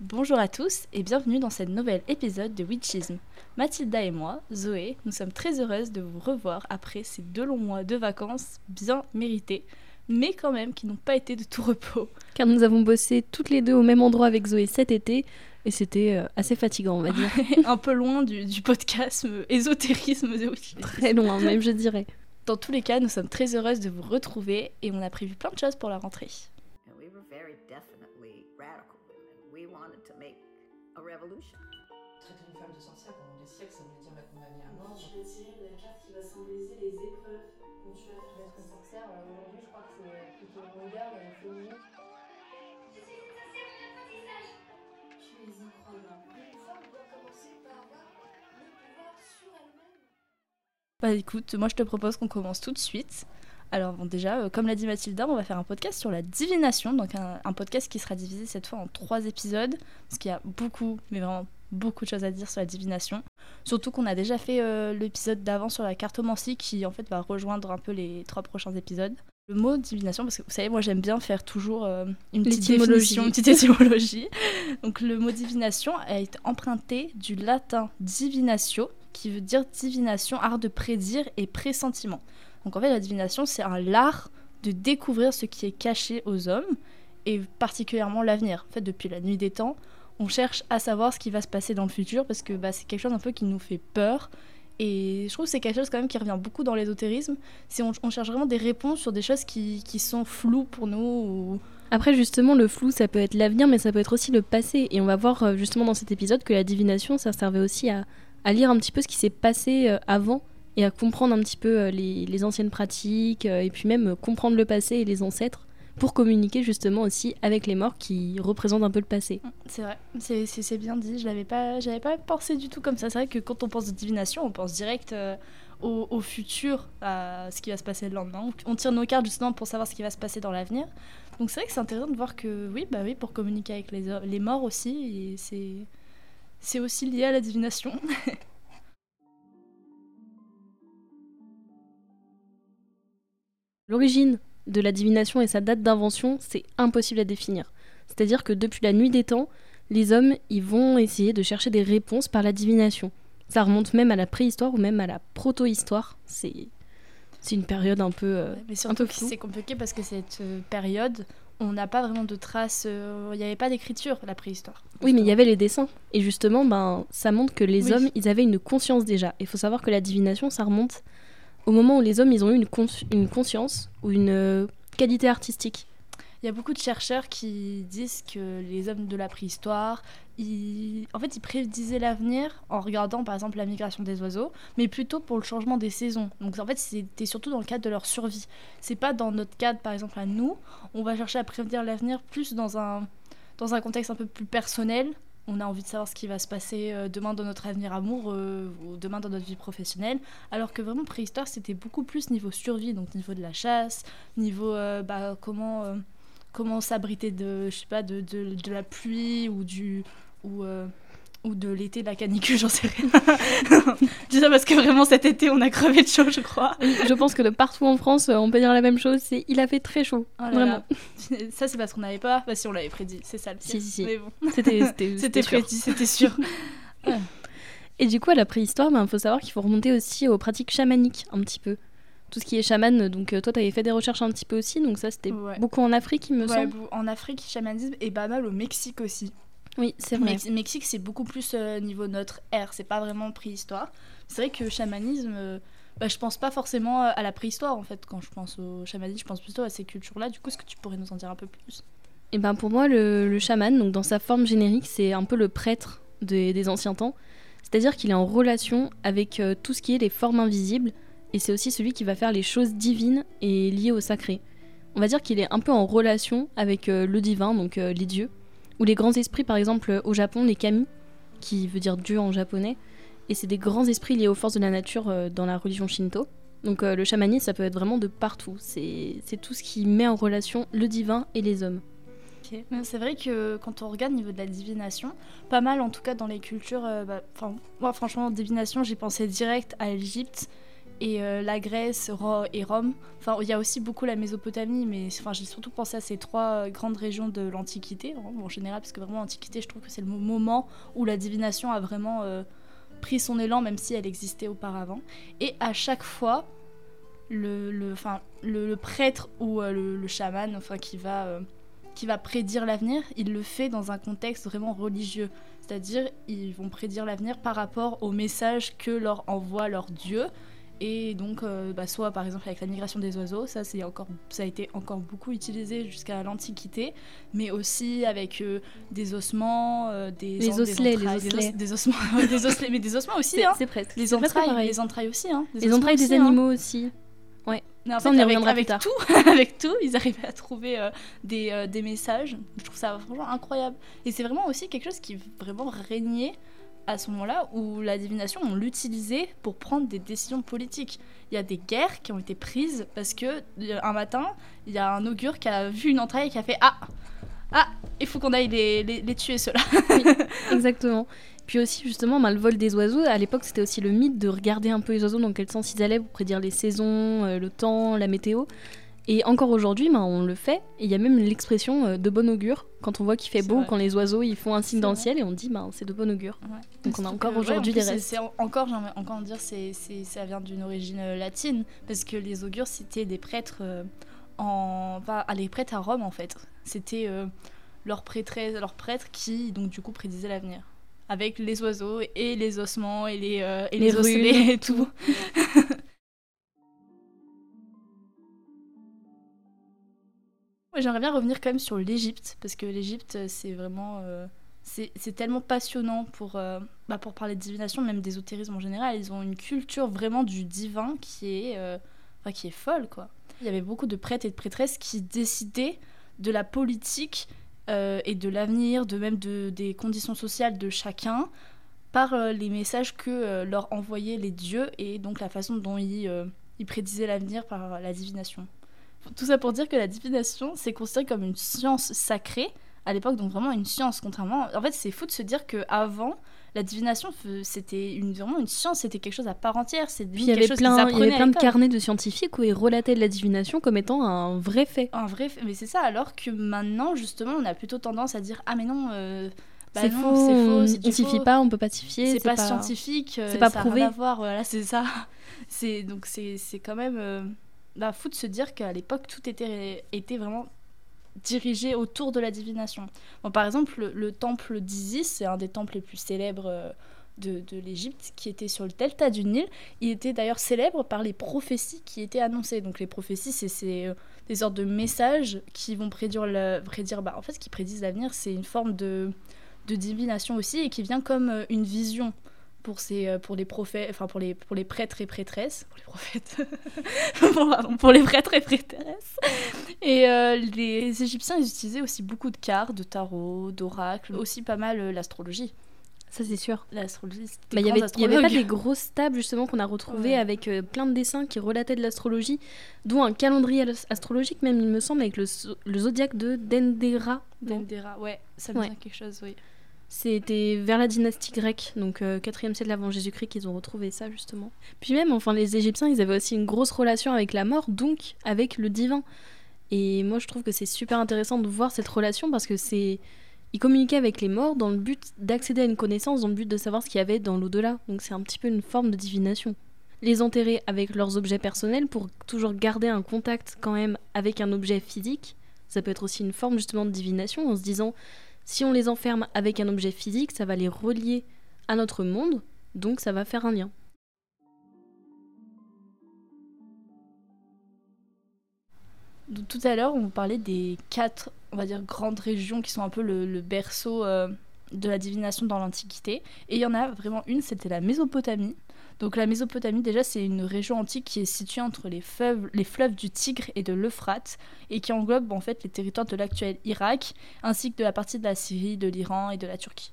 Bonjour à tous et bienvenue dans cette nouvel épisode de Witchism. Mathilda et moi, Zoé, nous sommes très heureuses de vous revoir après ces deux longs mois de vacances bien mérités, mais quand même qui n'ont pas été de tout repos. Car nous avons bossé toutes les deux au même endroit avec Zoé cet été et c'était euh, assez fatigant, on va dire. Un peu loin du, du podcast ésotérisme de Witchism. Très loin, même, je dirais. Dans tous les cas, nous sommes très heureuses de vous retrouver et on a prévu plein de choses pour la rentrée. And we were very revolution. Traiter une femme de sorcière pendant des siècles, ça voulait dire la condamner à mort. Je vais tirer la carte qui va symboliser les épreuves dont tu vas faire Être sorcière, euh, aujourd'hui, je crois que c'est plutôt moderne et féminine. Tu es incroyable. Une femme doit commencer par avoir le pouvoir sur elle-même. Bah écoute, moi je te propose qu'on commence tout de suite. Alors bon, déjà, euh, comme l'a dit Mathilda, on va faire un podcast sur la divination, donc un, un podcast qui sera divisé cette fois en trois épisodes, parce qu'il y a beaucoup, mais vraiment beaucoup de choses à dire sur la divination. Surtout qu'on a déjà fait euh, l'épisode d'avant sur la cartomancie, qui en fait va rejoindre un peu les trois prochains épisodes. Le mot divination, parce que vous savez, moi j'aime bien faire toujours euh, une petite définition, une petite étymologie. donc le mot divination a été emprunté du latin divinatio, qui veut dire divination, art de prédire et pressentiment. Donc en fait, la divination, c'est un l'art de découvrir ce qui est caché aux hommes, et particulièrement l'avenir. En fait, depuis la nuit des temps, on cherche à savoir ce qui va se passer dans le futur, parce que bah, c'est quelque chose un peu qui nous fait peur. Et je trouve que c'est quelque chose quand même qui revient beaucoup dans l'ésotérisme. C'est on, cherche vraiment des réponses sur des choses qui, qui sont floues pour nous. Ou... Après, justement, le flou, ça peut être l'avenir, mais ça peut être aussi le passé. Et on va voir euh, justement dans cet épisode que la divination, ça servait aussi à, à lire un petit peu ce qui s'est passé euh, avant et à comprendre un petit peu euh, les, les anciennes pratiques, euh, et puis même euh, comprendre le passé et les ancêtres pour communiquer justement aussi avec les morts qui représentent un peu le passé. C'est vrai, c'est- bien dit. Je l'avais pas, j'avais pas pensé du tout comme ça. C'est vrai que quand on pense de divination, on pense direct au, futur, à ce qui va se passer le lendemain. On tire nos cartes justement pour savoir ce qui va se passer dans l'avenir. Donc c'est vrai que c'est intéressant de voir que oui, bah oui, pour communiquer avec les, les morts aussi, c'est aussi lié à la divination. L'origine de la divination et sa date d'invention, c'est impossible à définir. C'est-à-dire que depuis la nuit des temps, les hommes ils vont essayer de chercher des réponses par la divination. Ça remonte même à la préhistoire ou même à la proto-histoire. C'est c'est une période un peu euh, mais surtout que c'est compliqué parce que cette euh, période, on n'a pas vraiment de traces. euh, Il n'y avait pas d'écriture la préhistoire. Oui, mais il y avait les dessins. Et justement, ben, ça montre que les Oui. hommes, ils avaient une conscience déjà. Il faut savoir que la divination, ça remonte au moment où les hommes, ils ont eu une, cons- une conscience ou une euh, qualité artistique. Il y a beaucoup de chercheurs qui disent que les hommes de la préhistoire, ils... en fait, ils prédisaient l'avenir en regardant par exemple la migration des oiseaux, mais plutôt pour le changement des saisons. Donc en fait, c'était surtout dans le cadre de leur survie. C'est pas dans notre cadre, par exemple à nous. On va chercher à prévenir l'avenir plus dans un dans un contexte un peu plus personnel. On a envie de savoir ce qui va se passer euh, demain dans notre avenir amoureux ou demain dans notre vie professionnelle. Alors que vraiment préhistoire, c'était beaucoup plus niveau survie, donc niveau de la chasse, niveau euh, bah, comment euh, comment s'abriter de je de, la pluie ou du ou de l'été de la canicule j'en sais rien je dis ça parce que vraiment cet été on a crevé de chaud je crois je pense que de partout en France, euh, on peut dire la même chose. C'est il a fait très chaud. Oh là Vraiment. là. ça c'est parce qu'on n'avait pas bah si on l'avait prédit c'est ça le pire Si, si, si. mais bon C'était c'était- c'était sûr. prédit c'était sûr Et du coup, à la préhistoire, il faut savoir qu'il faut remonter aussi aux pratiques chamaniques un petit peu. Tout ce qui est chaman, donc euh, toi, tu avais fait des recherches un petit peu aussi, donc ça, c'était Ouais. beaucoup en Afrique, il me Ouais, semble. en Afrique chamanisme et pas mal au Mexique aussi Oui, c'est vrai. Mex- Mexique, c'est beaucoup plus euh, niveau notre ère, c'est pas vraiment préhistoire. C'est vrai que chamanisme, euh, bah, je pense pas forcément euh, à la préhistoire en fait. Quand je pense au chamanisme, je pense plutôt à ces cultures-là. Du coup, est-ce que tu pourrais nous en dire un peu plus? Et ben pour moi, le, le chaman, donc dans sa forme générique, c'est un peu le prêtre des, des anciens temps. C'est-à-dire qu'il est en relation avec euh, tout ce qui est les formes invisibles, et c'est aussi celui qui va faire les choses divines et liées au sacré. On va dire qu'il est un peu en relation avec euh, le divin, donc les dieux, ou les grands esprits, par exemple au Japon, les kami, qui veut dire dieu en japonais, et c'est des grands esprits liés aux forces de la nature euh, dans la religion shinto. Donc euh, le chamanisme, ça peut être vraiment de partout. C'est tout ce qui met en relation le divin et les hommes. Ok. Mais C'est vrai que quand on regarde au niveau de la divination, pas mal en tout cas dans les cultures. euh, bah, moi franchement, divination, j'ai pensé direct à l'Égypte et euh, la Grèce et Rome. Enfin, il y a aussi beaucoup la Mésopotamie, mais enfin, j'ai surtout pensé à ces trois euh, grandes régions de l'Antiquité en, général, parce que vraiment l'Antiquité, je trouve que c'est le mo- moment où la divination a vraiment euh, pris son élan, même si elle existait auparavant. Et à chaque fois, le, prêtre ou le, chaman enfin, qui, va, qui va prédire l'avenir, il le fait dans un contexte vraiment religieux. C'est-à-dire, ils vont prédire l'avenir par rapport au message que leur envoie leur dieu. Et donc, euh, bah, soit par exemple avec la migration des oiseaux, ça, c'est encore, ça a été encore beaucoup utilisé jusqu'à l'Antiquité, mais aussi avec euh, des ossements, euh, des, Les en- des osselets, les des, osselets. os- des ossements, des osselets, mais des ossements aussi, hein. c'est presque. Les presque entrailles, les entrailles aussi, hein. Les entrailles des hein. animaux aussi. En Ça, fait, on avec, avec plus tard. tout, avec tout, ils arrivaient à trouver euh, des, euh, des messages. Je trouve ça vraiment incroyable. Et c'est vraiment aussi quelque chose qui vraiment régnait à ce moment-là où la divination, on l'utilisait pour prendre des décisions politiques. Il y a des guerres qui ont été prises parce que euh, un matin, il y a un augure qui a vu une entraille et qui a fait Ah Ah Il faut qu'on aille les, les, les tuer ceux-là. Exactement. Puis aussi, justement, ben, le vol des oiseaux, à l'époque, c'était aussi le mythe de regarder un peu les oiseaux, dans quel sens ils allaient pour prédire les saisons, euh, le temps, la météo. Et encore aujourd'hui, ben, on le fait. Et il y a même l'expression euh, de bon augure, quand on voit qu'il fait beau, vrai. quand les oiseaux ils font un signe dans le ciel, et on dit ben, c'est de bon augure. Donc on a encore aujourd'hui des plus, c'est- restes. c'est en- encore, j'aimerais encore dire, c'est, ça vient d'une origine euh, latine, parce que les augures, c'était des prêtres euh, en, ah, les prêtres à Rome en fait. C'était euh, leurs prêtresses, leurs prêtres qui donc du coup prédisaient l'avenir, avec les oiseaux et les ossements et les, euh, et Les les, runes, et tout. J'aimerais bien revenir quand même sur l'Égypte, parce que l'Égypte, euh, c'est vraiment. euh, c'est tellement passionnant pour, euh, bah, pour parler de divination, même d'ésotérisme en général. Ils ont une culture vraiment du divin qui est, euh, enfin, qui est folle, quoi. Il y avait beaucoup de prêtres et de prêtresses qui décidaient de la politique et de l'avenir, de même de, des conditions sociales de chacun, par les messages que leur envoyaient les dieux et donc la façon dont ils, ils prédisaient l'avenir par la divination. Tout ça pour dire que la divination, c'est considéré comme une science sacrée à l'époque, donc vraiment une science. Contrairement, en fait, c'est fou de se dire que avant, la divination, c'était une, vraiment une science, c'était quelque chose à part entière. Il y avait plein, il y avait plein de carnets de scientifiques où ils relataient de la divination comme étant un vrai fait. Un vrai, fait- mais c'est ça. Alors que maintenant, justement, on a plutôt tendance à dire ah mais non, euh, bah c'est faux, c'est on faux. pas, on peut pas s'y fier. c'est pas, scientifique, euh, c'est pas ça prouvé. rien à voir, voilà, c'est ça. C'est donc c'est c'est quand même euh, bah, fou de se dire qu'à l'époque tout était était vraiment dirigé autour de la divination. Bon, par exemple, le, le temple d'Isis, c'est un des temples les plus célèbres euh, de, l'Égypte, qui était sur le delta du Nil. Il était d'ailleurs célèbre par les prophéties qui étaient annoncées. Donc les prophéties, c'est euh, des sortes de messages qui vont prédire, prédire bah, en fait, qui prédisent l'avenir, c'est une forme de, de divination aussi, et qui vient comme euh, une vision pour, ces, euh, pour les prophètes, enfin pour les, pour les prêtres et prêtresses, pour les prophètes, pour les prêtres et prêtresses. Et euh, les Égyptiens, ils utilisaient aussi beaucoup de cartes, de tarot, d'oracles, aussi pas mal euh, l'astrologie. Ça c'est sûr. L'astrologie, Bah, Il y grands avait, pas des grosses tables justement qu'on a retrouvées Ouais. avec euh, plein de dessins qui relataient de l'astrologie, dont un calendrier as- astrologique même il me semble avec le, le zodiaque de Dendera. Dendera, ouais, ça me Ouais. dit quelque chose, oui. C'était vers la dynastie grecque, donc euh, 4e siècle avant Jésus-Christ qu'ils ont retrouvé ça justement. Puis même, enfin les Égyptiens, ils avaient aussi une grosse relation avec la mort, donc avec le divin. Et moi je trouve que c'est super intéressant de voir cette relation parce que c'est... Ils communiquaient avec les morts dans le but d'accéder à une connaissance, dans le but de savoir ce qu'il y avait dans l'au-delà. Donc c'est un petit peu une forme de divination. Les enterrer avec leurs objets personnels pour toujours garder un contact quand même avec un objet physique, ça peut être aussi une forme justement de divination en se disant si on les enferme avec un objet physique, ça va les relier à notre monde, donc ça va faire un lien. Tout à l'heure, on vous parlait des quatre, on va dire, grandes régions qui sont un peu le, le berceau euh, de la divination dans l'Antiquité. Et il y en a vraiment une, c'était la Mésopotamie. Donc la Mésopotamie, déjà, c'est une région antique qui est située entre les fleuves, les fleuves du Tigre et de l'Euphrate, et qui englobe en fait les territoires de l'actuel Irak, ainsi que de la partie de la Syrie, de l'Iran et de la Turquie.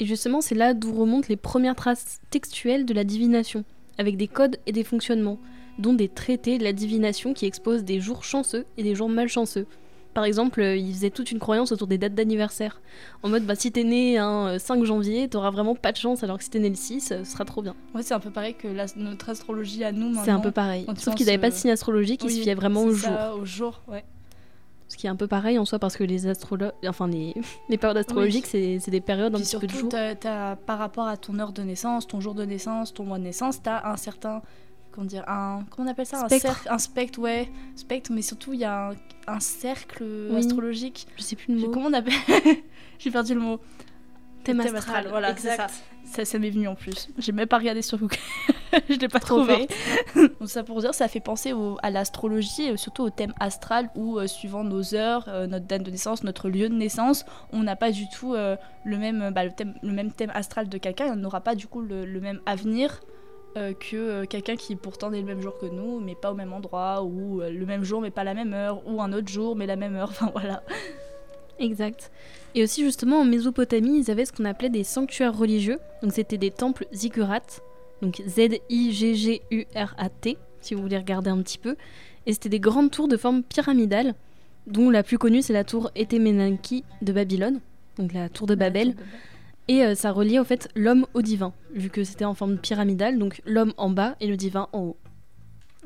Et justement, c'est là d'où remontent les premières traces textuelles de la divination, avec des codes et des fonctionnements, dont des traités de la divination qui exposent des jours chanceux et des jours malchanceux. Par exemple, euh, ils faisaient toute une croyance autour des dates d'anniversaire. En mode, bah, si t'es né un euh, 5 janvier, t'auras vraiment pas de chance, alors que si t'es né le 6, euh, ce sera trop bien. Ouais, c'est un peu pareil que la- notre astrologie à nous. C'est un peu pareil. Sauf qu'ils n'avaient pas de euh, signe astrologique, ils Oui, se fiaient vraiment au jour. ça, au jour, ouais. Ce qui est un peu pareil en soi, parce que les astrologues, enfin les, les périodes astrologiques, c'est c'est des périodes un petit peu de jour. par rapport à ton heure de naissance, ton jour de naissance, ton mois de naissance, t'as un certain. Comment dire un, Comment on appelle ça Spectre. Un, cercle, un spectre, ouais. Spectre, mais surtout, il y a un, un cercle Oui. astrologique. Je sais plus le mot. Comment on appelle J'ai perdu le mot. Thème Thème astral, voilà, c'est exact. ça. Ça, ça m'est venu en plus. J'ai même pas regardé sur Google. je l'ai pas Trop trouvé. Donc ça pour dire, ça fait penser au- à l'astrologie et surtout au thème astral où euh, suivant nos heures, euh, notre date de naissance, notre lieu de naissance, on n'a pas du tout euh, le même bah, le thème le même thème astral de quelqu'un. et On n'aura pas du coup le, le même avenir. Euh, que euh, quelqu'un qui pourtant est le même jour que nous mais pas au même endroit ou euh, le même jour mais pas la même heure ou un autre jour mais la même heure enfin voilà Exact. Et aussi justement en Mésopotamie, ils avaient ce qu'on appelait des sanctuaires religieux. Donc c'était des temples ziggurats, donc Z-I-G-G-U-R-A-T, si vous voulez regarder un petit peu. Et c'était des grandes tours de forme pyramidale, dont la plus connue c'est la tour Etemenanki de Babylone, donc la tour de Babel. Et euh, ça reliait au fait l'homme au divin, vu que c'était en forme pyramidale, donc l'homme en bas et le divin en haut.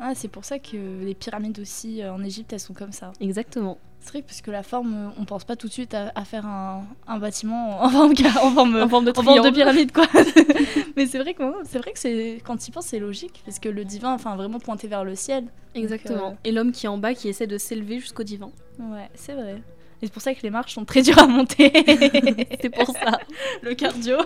Ah, c'est pour ça que les pyramides aussi euh, en Égypte elles sont comme ça. Exactement. C'est vrai parce que la forme, euh, on pense pas tout de suite à, à faire un, un bâtiment en forme, en forme, En forme de en forme de pyramide quoi. Mais c'est vrai que c'est vrai que c'est quand tu y penses c'est logique parce que le divin, enfin vraiment pointé vers le ciel. Exactement. euh, Et l'homme qui est en bas qui essaie de s'élever jusqu'au divin. Ouais, c'est vrai. Et c'est pour ça que les marches sont très dures à monter. C'est pour ça. le cardio.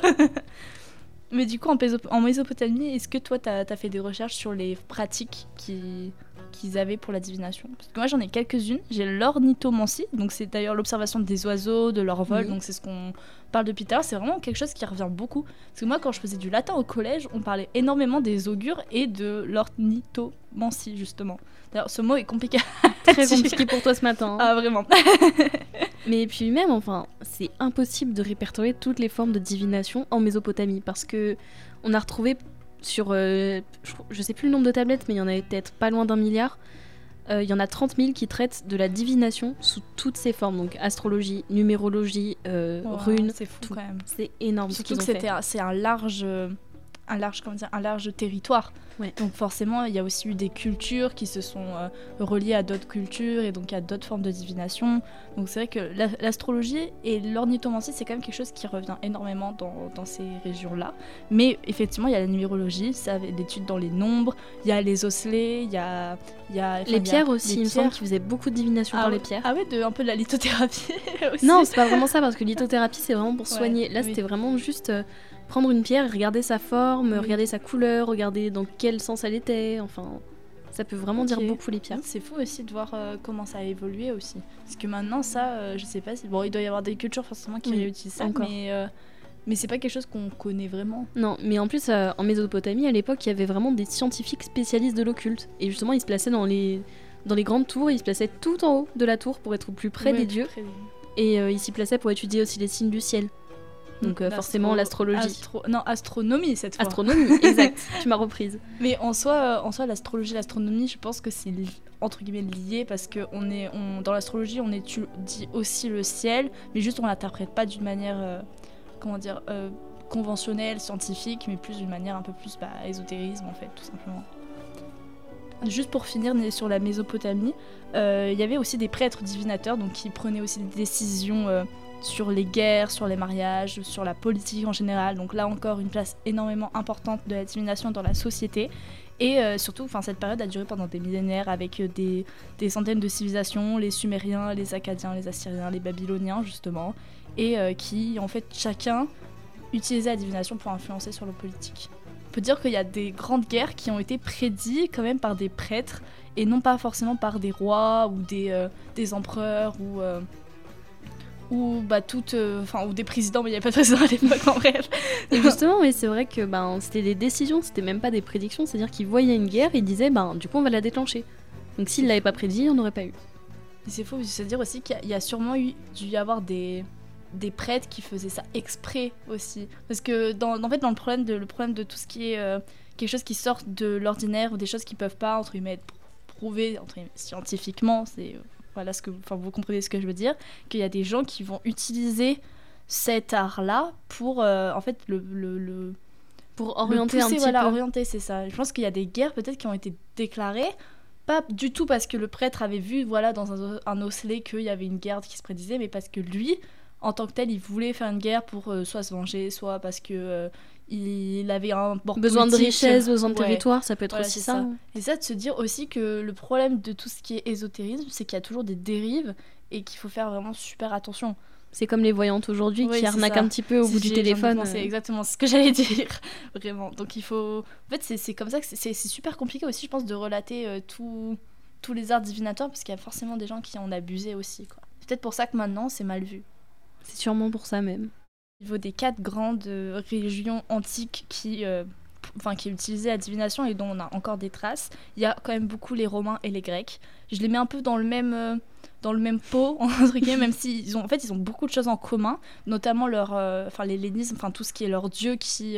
Mais du coup, en, Mésopotamie, est-ce que toi, t'as as fait des recherches sur les pratiques qui- qu'ils avaient pour la divination Parce que moi, j'en ai quelques-unes. J'ai l'ornithomancie, donc c'est d'ailleurs l'observation des oiseaux, de leur vol, Oui. donc c'est ce qu'on parle depuis tout à l'heure. C'est vraiment quelque chose qui revient beaucoup. Parce que moi, quand je faisais du latin au collège, on parlait énormément des augures et de l'ornithomancie, justement. D'ailleurs, ce mot est compliqué. Très compliqué pour toi ce matin. hein. Ah, vraiment. Mais puis même, enfin, c'est impossible de répertorier toutes les formes de divination en Mésopotamie parce que on a retrouvé sur, euh, je, je sais plus le nombre de tablettes, mais il y en avait peut-être pas loin d'un milliard. Euh, Il y en a 30 000 qui traitent de la divination sous toutes ses formes, donc astrologie, numérologie, euh, Wow, runes, c'est fou tout. quand même. c'est énorme ce Surtout que un- c'est un large, un large, comment dire, un large territoire. Ouais. Donc forcément, il y a aussi eu des cultures qui se sont euh, reliées à d'autres cultures et donc à d'autres formes de divination. Donc c'est vrai que la- l'astrologie et l'ornithomancie, c'est quand même quelque chose qui revient énormément dans, dans ces régions-là. Mais effectivement, il y a la numérologie, ça avait l'étude dans les nombres, il y a les osselets, il y a, il y a enfin, il y Les a pierres aussi, les il me semble qu'ils faisaient beaucoup de divination Ah par les pierres. Ah ouais, de, un peu de la lithothérapie aussi. Non, c'est pas vraiment ça parce que lithothérapie c'est vraiment pour Ouais, soigner. Là, oui. c'était vraiment juste euh, prendre une pierre, regarder sa forme, Oui. regarder sa couleur, regarder dans quel sens elle était. Enfin, ça peut vraiment dire beaucoup les pierres. C'est fou aussi de voir euh, comment ça a évolué aussi. Parce que maintenant, ça, euh, je sais pas si. Bon, il doit y avoir des cultures forcément qui Oui, réutilisent ça, encore. mais, euh, mais c'est pas quelque chose qu'on connaît vraiment. Non, mais en plus, euh, en Mésopotamie, à l'époque, il y avait vraiment des scientifiques spécialistes de l'occulte. Et justement, ils se plaçaient dans les, dans les grandes tours, ils se plaçaient tout en haut de la tour pour être au plus près Ouais, des dieux. près Et ils s'y plaçaient pour étudier aussi les signes du ciel. Donc euh, forcément, l'astrologie. astro- Non, astronomie cette fois. Astronomie, exact. tu m'as reprise. Mais en soi, euh, en soi l'astrologie l'astronomie, je pense que c'est li- entre guillemets lié parce que on est, on, dans l'astrologie, on étudie aussi le ciel, mais juste on l'interprète pas d'une manière, euh, comment dire, conventionnelle, scientifique, mais plus d'une manière un peu plus bah, ésotérisme en fait, tout simplement. Juste pour finir sur la Mésopotamie, euh, il y avait aussi des prêtres divinateurs, donc qui prenaient aussi des décisions euh, sur les guerres, sur les mariages, sur la politique en général. Donc là encore, une place énormément importante de la divination dans la société. Et euh, surtout, cette période a duré pendant des millénaires avec euh, des, des centaines de civilisations, les Sumériens, les Akkadiens, les Assyriens, les Babyloniens justement, et euh, qui en fait chacun utilisait la divination pour influencer sur le politique. On peut dire qu'il y a des grandes guerres qui ont été prédites quand même par des prêtres et non pas forcément par des rois ou des, euh, des empereurs ou ou bah toutes euh, enfin ou des présidents mais il n'y avait pas de président à l'époque en bref Et justement, oui, c'est vrai que ben, c'était des décisions, c'était même pas des prédictions, c'est-à-dire qu'ils voyaient une guerre et ils disaient, ben, du coup, on va la déclencher. Donc s'ils l'avaient pas prédit, on n'aurait pas eu. C'est faux, c'est dire aussi qu'il y a- il y a sûrement eu, dû y avoir des, des prêtres qui faisaient ça exprès aussi. Parce que dans, en fait, dans le problème de, le problème de tout ce qui est euh, quelque chose qui sort de l'ordinaire ou des choses qui peuvent pas, entre guillemets, être prouvées entre guillemets, scientifiquement, c'est voilà ce que, enfin vous comprenez ce que je veux dire, qu'il y a des gens qui vont utiliser cet art-là pour, euh, en fait, le, le, le- Pour le orienter un pousser, petit voilà, peu. orienter, c'est ça. Je pense qu'il y a des guerres peut-être qui ont été déclarées, pas du tout parce que le prêtre avait vu, voilà, dans un, un osselet qu'il y avait une guerre qui se prédisait, mais parce que lui, en tant que tel, il voulait faire une guerre pour euh, soit se venger, soit parce que euh, il avait un bord Besoin de richesse, besoin de Ouais. territoire, ça peut être Voilà, aussi c'est ça. ça. Et ça, de se dire aussi que le problème de tout ce qui est ésotérisme, c'est qu'il y a toujours des dérives et qu'il faut faire vraiment super attention. C'est comme les voyantes aujourd'hui Oui, qui c'est arnaquent ça. un petit peu au bout du téléphone. pensé, euh. exactement ce que j'allais dire, vraiment. Donc il faut. En fait, c'est- c'est comme ça que c'est- c'est c'est super compliqué aussi, je pense, de relater euh, tout- tous les arts divinatoires parce qu'il y a forcément des gens qui en abusaient aussi. C'est peut-être pour ça que maintenant c'est mal vu. C'est sûrement pour ça même. Au niveau des quatre grandes euh, régions antiques qui, euh, enfin, qui utilisaient la divination et dont on a encore des traces, il y a quand même beaucoup les Romains et les Grecs. Je les mets un peu dans le même, euh, dans le même pot, entre guillemets, même s'ils ont, en fait, ont beaucoup de choses en commun, notamment leur, euh, l'hellénisme, enfin, tout ce qui est leur dieu qui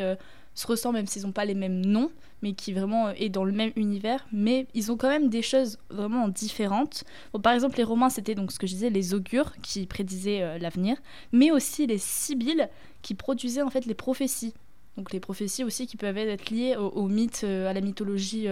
se ressemble, même s'ils n'ont pas les mêmes noms, mais qui vraiment euh, est dans le même univers. Mais ils ont quand même des choses vraiment différentes. Bon, par exemple, les Romains, c'était donc ce que je disais, les augures qui prédisaient euh, l'avenir mais aussi les sibylles qui produisaient en fait les prophéties. Donc les prophéties aussi qui peuvent être liées au, mythe, euh, à la mythologie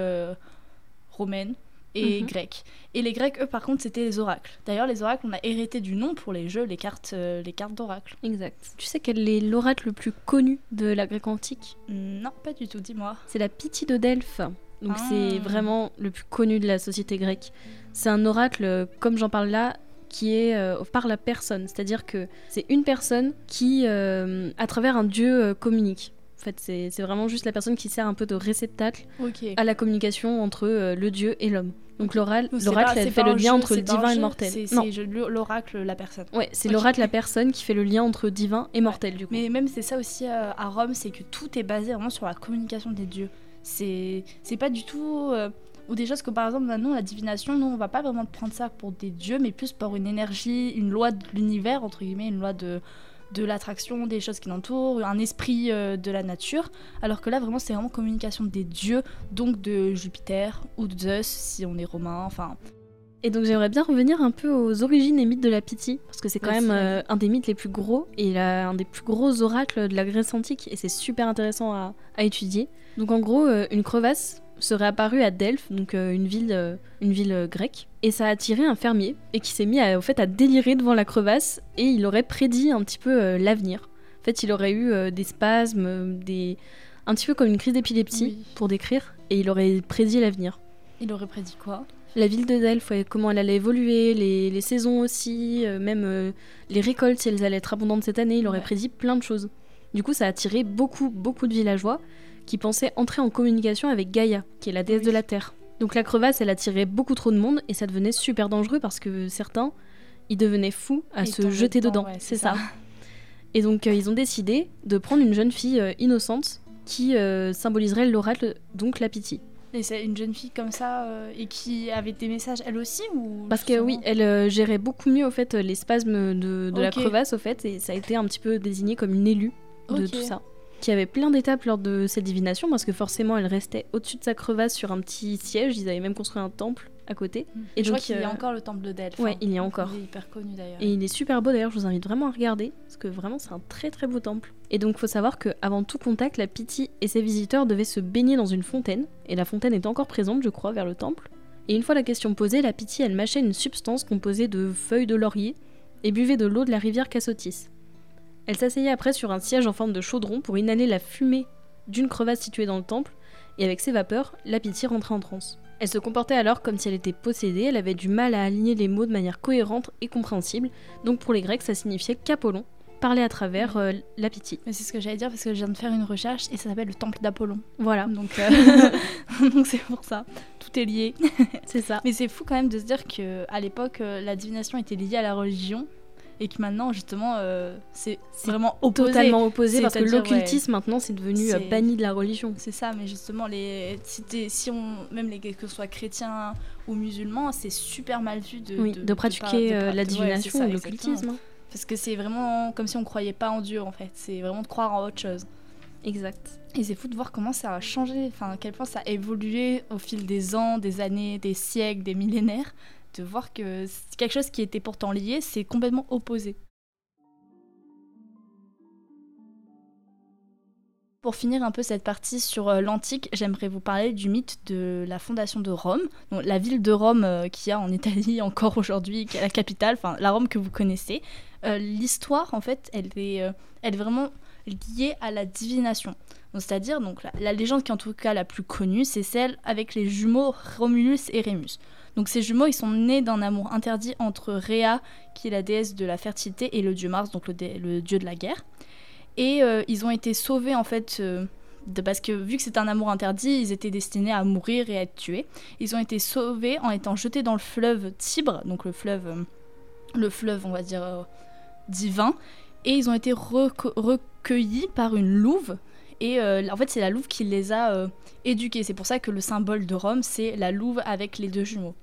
romaine et Mhm. grecque. Et les Grecs, eux, par contre, c'était les oracles. D'ailleurs, les oracles, on a hérité du nom pour les jeux, les cartes, euh, les cartes d'oracle. Exact. Tu sais quel est l'oracle le plus connu de la Grèce antique? Non, pas du tout, dis-moi. C'est la Pythie de Delphes. Donc Ah. c'est vraiment le plus connu de la société grecque. C'est un oracle, euh, comme j'en parle là, qui est euh, par la personne. C'est-à-dire que c'est une personne qui, euh, à travers un dieu, communique. En fait, c'est vraiment juste la personne qui sert un peu de réceptacle à la communication entre euh, le dieu et l'homme. Donc l'oracle, c'est fait pas le lien jeu, entre le divin et le mortel. C'est l'oracle, la personne. ouais, c'est l'oracle, la personne qui fait le lien entre divin et mortel, du coup. Mais même c'est ça aussi euh, à Rome, c'est que tout est basé vraiment sur la communication des dieux. C'est c'est pas du tout euh, ou des choses que par exemple maintenant la divination, nous on va pas vraiment prendre ça pour des dieux, mais plus pour une énergie, une loi de l'univers entre guillemets, une loi de de l'attraction des choses qui l'entourent, un esprit euh, de la nature, alors que là vraiment c'est vraiment communication des dieux, donc de Jupiter ou de Zeus si on est romain, enfin. Et donc j'aimerais bien revenir un peu aux origines et mythes de la Pythie, parce que c'est quand même euh, un des mythes les plus gros et la- un des plus gros oracles de la Grèce antique, et c'est super intéressant à, à étudier. Donc en gros, euh, une crevasse serait apparue à Delphes, donc euh, une ville, euh, une ville euh, grecque, et ça a attiré un fermier, et qui s'est mis à, au fait à délirer devant la crevasse, et il aurait prédit un petit peu l'avenir. En fait, il aurait eu des spasmes, des... un petit peu comme une crise d'épilepsie, Oui. pour décrire, et il aurait prédit l'avenir. il aurait prédit quoi? La ville de Delphes, comment elle allait évoluer, les, les saisons aussi, euh, même euh, les récoltes, si elles allaient être abondantes cette année, il aurait Ouais. prédit plein de choses. Du coup, ça a attiré beaucoup, beaucoup de villageois qui pensaient entrer en communication avec Gaïa, qui est la déesse Oui. de la terre. Donc la crevasse, elle attirait beaucoup trop de monde et ça devenait super dangereux parce que certains, ils devenaient fous à se jeter dedans, dedans. ouais, c'est ça. ça. Et donc euh, ils ont décidé de prendre une jeune fille euh, innocente qui euh, symboliserait l'oracle, donc la Pythie. Et c'est une jeune fille comme ça et qui avait des messages elle aussi ou Parce que oui, elle gérait beaucoup mieux au fait les spasmes de, de la crevasse au fait et ça a été un petit peu désigné comme une élue de tout ça. Qui avait plein d'étapes lors de cette divination parce que forcément elle restait au-dessus de sa crevasse sur un petit siège. Ils avaient même construit un temple à côté. Et Et je crois donc, qu'il y a euh, encore le temple de Delphes. ouais, hein. il y a encore. Il est hyper connu d'ailleurs. Et il est super beau d'ailleurs, je vous invite vraiment à regarder, parce que vraiment c'est un très très beau temple. Et donc faut savoir qu'avant tout contact, la Pythie et ses visiteurs devaient se baigner dans une fontaine, et la fontaine est encore présente je crois vers le temple. Et une fois la question posée, la Pythie elle mâchait une substance composée de feuilles de laurier, et buvait de l'eau de la rivière Cassotis. Elle s'asseyait après sur un siège en forme de chaudron pour inhaler la fumée d'une crevasse située dans le temple, et avec ses vapeurs, la Pythie rentrait en transe. Elle se comportait alors comme si elle était possédée, elle avait du mal à aligner les mots de manière cohérente et compréhensible, donc pour les Grecs ça signifiait qu'Apollon parlait à travers euh, la. Mais c'est ce que j'allais dire parce que je viens de faire une recherche et ça s'appelle le temple d'Apollon. Voilà, Donc euh, c'est pour ça. Tout est lié. c'est ça. Mais c'est fou quand même de se dire que à l'époque euh, la divination était liée à la religion et que maintenant justement euh, c'est vraiment opposé. Totalement opposé parce que l'occultisme maintenant c'est devenu euh, banni de la religion. C'est ça, mais justement, les, si, si on, même les, que ce soit chrétiens ou musulmans, c'est super mal vu de, Oui, de, de, de pratiquer pas- de euh, la ouais, divination ça, ou l'occultisme. hein. Parce que c'est vraiment comme si on croyait pas en Dieu en fait. C'est vraiment de croire en autre chose. Exact. Et c'est fou de voir comment ça a changé, enfin à quel point ça a évolué au fil des ans, des années, des siècles, des millénaires. De voir que quelque chose qui était pourtant lié, c'est complètement opposé. Pour finir un peu cette partie sur euh, l'antique, j'aimerais vous parler du mythe de la fondation de Rome, la ville de Rome euh, qui a en Italie encore aujourd'hui, qui est la capitale, enfin la Rome que vous connaissez. Euh, L'histoire, en fait, elle est, euh, elle est vraiment liée à la divination. C'est-à-dire, donc la, la légende qui est en tout cas la plus connue, c'est celle avec les jumeaux Romulus et Rémus. Donc ces jumeaux, ils sont nés d'un amour interdit entre Rhea, qui est la déesse de la fertilité, et le dieu Mars, donc le, le dieu de la guerre. Et euh, ils ont été sauvés en fait euh, de- parce que vu que c'était un amour interdit, ils étaient destinés à mourir et à être tués. Ils ont été sauvés en étant jetés dans le fleuve Tibre, donc le fleuve, euh, le fleuve, on va dire divin, et ils ont été recueillis par une louve. Et euh, en fait, c'est la louve qui les a euh, éduqués. C'est pour ça que le symbole de Rome, c'est la louve avec les deux jumeaux.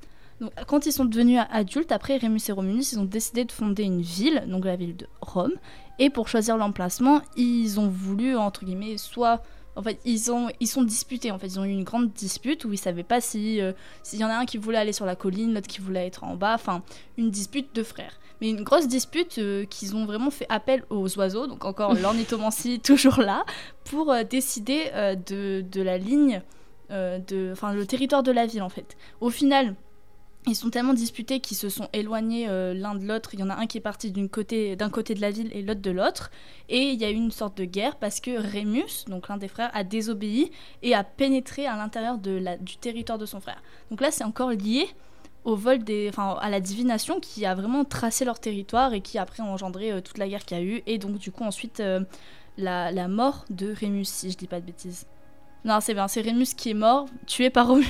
Donc, quand ils sont devenus adultes, après Rémus et Romulus, ils ont décidé de fonder une ville, donc la ville de Rome. Et pour choisir l'emplacement, ils ont voulu, entre guillemets, soit. En fait, ils, ont, ils sont disputés. En fait, ils ont eu une grande dispute où ils savaient pas si. euh, S'il y en a un qui voulait aller sur la colline, l'autre qui voulait être en bas. Enfin, une dispute de frères. Mais une grosse dispute euh, qu'ils ont vraiment fait appel aux oiseaux. Donc, encore l'ornithomancie toujours là. Pour euh, décider euh, de, de la ligne. de, enfin, le territoire de la ville, en fait. Au final. Ils sont tellement disputés qu'ils se sont éloignés euh, l'un de l'autre. Il y en a un qui est parti d'une côté- d'un côté de la ville et l'autre de l'autre. Et il y a eu une sorte de guerre parce que Rémus, donc l'un des frères, a désobéi et a pénétré à l'intérieur du territoire de son frère. Donc là, c'est encore lié au vol des, enfin, à la divination qui a vraiment tracé leur territoire et qui après a engendré euh, toute la guerre qu'il y a eu. Et donc du coup ensuite euh, la, la mort de Rémus, si je dis pas de bêtises. Non, c'est bien, c'est Rémus qui est mort, tué par Romulus.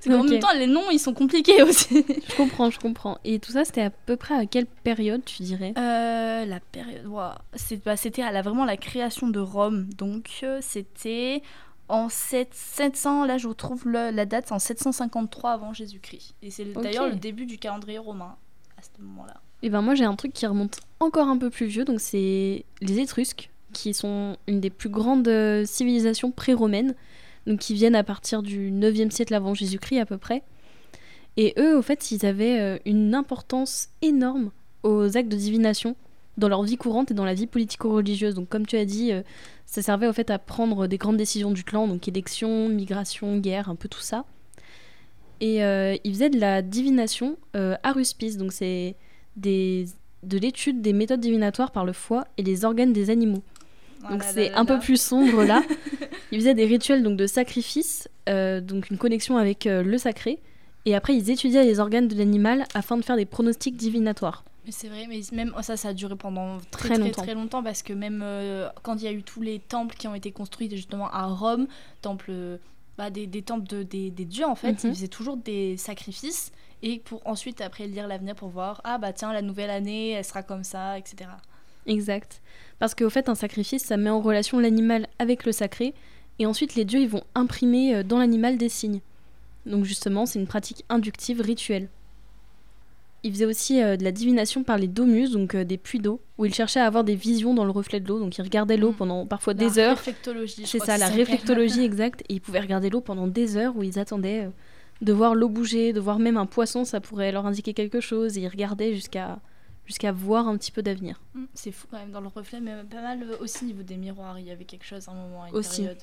C'est qu'en Ok. même temps, les noms, ils sont compliqués aussi. Je comprends, je comprends. Et tout ça, c'était à peu près à quelle période, tu dirais? Euh, la période. c'est- bah, c'était à la, vraiment la création de Rome. Donc, euh, c'était en 7 700. Là, je retrouve le- la date, c'est en 753 avant Jésus-Christ. Et c'est d'ailleurs le début du calendrier romain à ce moment-là. Et ben moi, j'ai un truc qui remonte encore un peu plus vieux, donc c'est les Étrusques, qui sont une des plus grandes euh, civilisations pré-romaines, donc qui viennent à partir du 9e siècle avant Jésus-Christ à peu près. Et eux, au fait, ils avaient euh, une importance énorme aux actes de divination dans leur vie courante et dans la vie politico-religieuse. Donc comme tu as dit, euh, ça servait au fait à prendre des grandes décisions du clan, donc élections, migration, guerre, un peu tout ça. Et euh, ils faisaient de la divination euh, aruspice, donc c'est des, de l'étude des méthodes divinatoires par le foie et les organes des animaux. Ah Donc c'est un peu plus sombre là. ils faisaient des rituels donc de sacrifice, euh, donc une connexion avec euh, le sacré. Et après ils étudiaient les organes de l'animal afin de faire des pronostics divinatoires. Mais c'est vrai, mais même ça, ça a duré pendant très longtemps. très longtemps parce que même euh, quand il y a eu tous les temples qui ont été construits justement à Rome, temples, euh, bah, des, des temples de, des, des dieux en fait, Mhm. ils faisaient toujours des sacrifices et pour ensuite après lire l'avenir pour voir ah bah tiens la nouvelle année elle sera comme ça etc. Exact. Parce qu'au fait un sacrifice ça met en relation l'animal avec le sacré et ensuite les dieux ils vont imprimer euh, dans l'animal des signes. Donc justement c'est une pratique inductive rituelle. Il faisait aussi euh, de la divination par les domus, donc euh, des puits d'eau, où il cherchait à avoir des visions dans le reflet de l'eau, donc il regardait l'eau Mm. pendant parfois La des heures. réflectologie, C'est ça, la réflectologie exacte. Et ils pouvaient regarder l'eau pendant des heures où ils attendaient euh, de voir l'eau bouger, de voir même un poisson, ça pourrait leur indiquer quelque chose. Et ils regardaient jusqu'à jusqu'à voir un petit peu d'avenir. Mm, C'est fou quand même dans le reflet, mais pas mal aussi au niveau des miroirs, il y avait quelque chose à un moment, à une Aussi. période.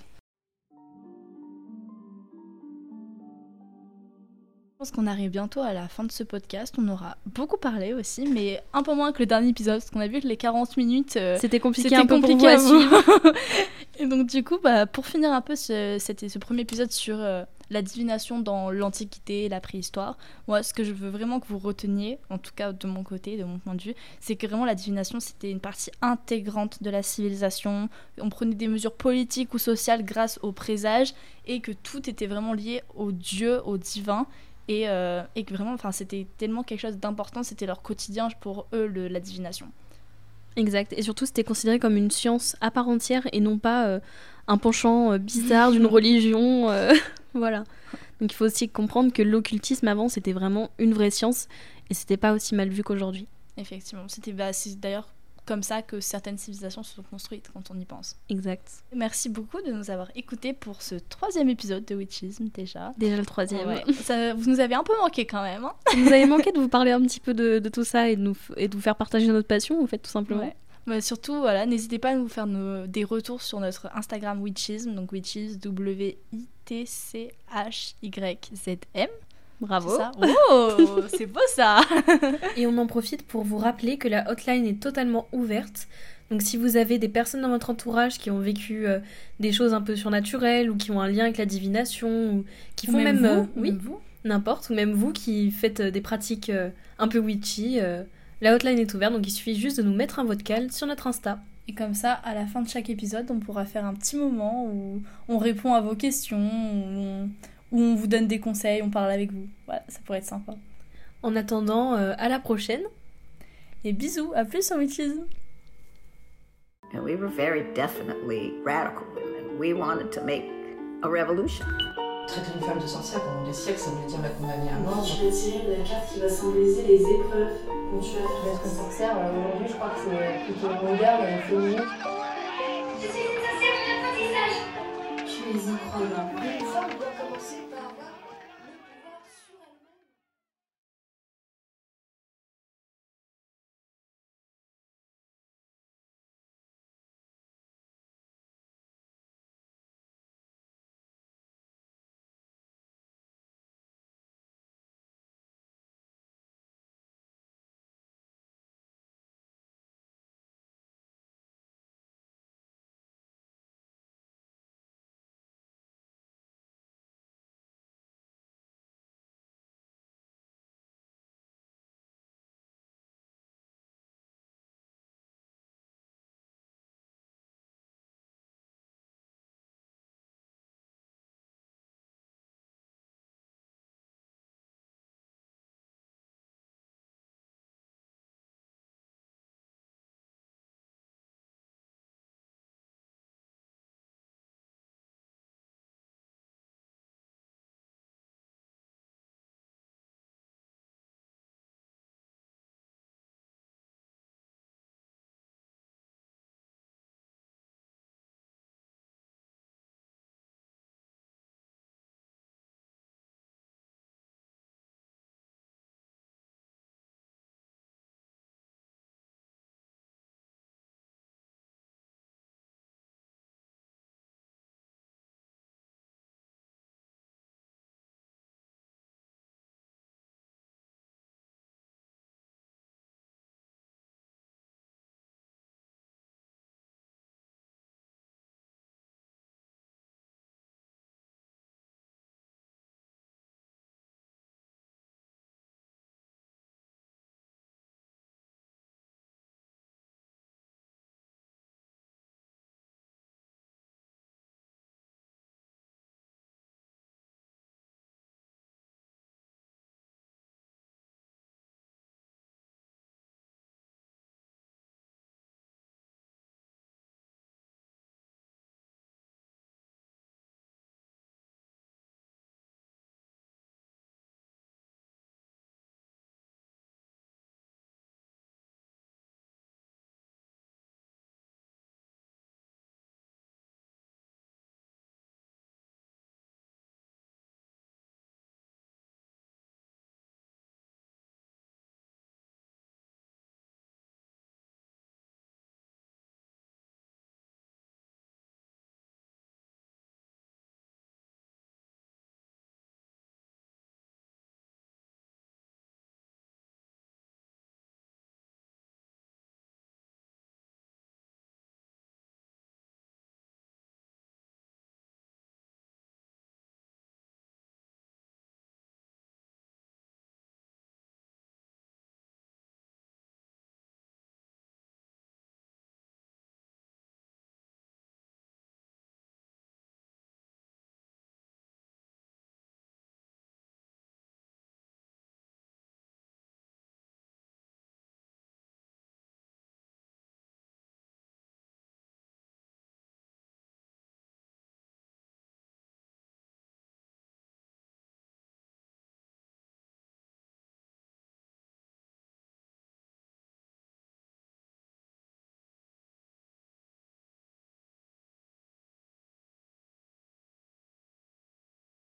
Je pense qu'on arrive bientôt à la fin de ce podcast. On aura beaucoup parlé aussi, mais un peu moins que le dernier épisode, parce qu'on a vu que les 40 minutes, euh, C'était compliqué c'était un peu compliqué pour vous à suivre. Et donc du coup, bah, pour finir un peu ce premier épisode sur euh, la divination dans l'Antiquité et la préhistoire, moi ce que je veux vraiment que vous reteniez, en tout cas de mon côté, de mon point de vue, c'est que vraiment la divination c'était une partie intégrante de la civilisation. On prenait des mesures politiques ou sociales grâce aux présages et que tout était vraiment lié au Dieu, au divin. Et, euh, et que vraiment, enfin, c'était tellement quelque chose d'important, c'était leur quotidien pour eux, le- la divination. Exact. Et surtout, c'était considéré comme une science à part entière et non pas euh, un penchant euh, bizarre d'une religion. euh, voilà. Donc il faut aussi comprendre que l'occultisme avant, c'était vraiment une vraie science et c'était pas aussi mal vu qu'aujourd'hui. Effectivement, c'était bah, d'ailleurs comme ça que certaines civilisations se sont construites quand on y pense. Exact. Merci beaucoup de nous avoir écoutés pour ce troisième épisode de Witchism déjà. Déjà le troisième. Ouais, ça, vous nous avez un peu manqué quand même. hein. Nous avait manqué de vous parler un petit peu de, de tout ça et de, nous, et de vous faire partager notre passion, en fait, tout simplement. Ouais. Mais surtout, voilà, n'hésitez pas à nous faire nos- des retours sur notre Instagram Witchism, donc Witchism W-I-T-C-H-Y-Z-M. Bravo. Oh, c'est beau ça Et on en profite pour vous rappeler que la hotline est totalement ouverte. Donc si vous avez des personnes dans votre entourage qui ont vécu euh, des choses un peu surnaturelles ou qui ont un lien avec la divination ou qui font même, vous, euh, oui, même vous. n'importe ou même vous qui faites euh, des pratiques euh, un peu witchy, la hotline est ouverte donc il suffit juste de nous mettre un vocal sur notre Insta. Et comme ça, à la fin de chaque épisode, on pourra faire un petit moment où on répond à vos questions, où on, où on vous donne des conseils, on parle avec vous. Voilà, ça pourrait être sympa. En attendant, euh, à la prochaine. Et bisous, à plus sur Witchism And we were very definitely radical women. We wanted to make a revolution. Traiter une femme de sorcière pendant des siècles, ça voulait dire la condamner à mort. Je vais tirer la carte qui va symboliser les épreuves dont tu faire. Être une sorcière, euh, aujourd'hui, je crois que c'est plutôt moderne et féministe. Je suis une sorcière en apprentissage. Tu les y crois bien.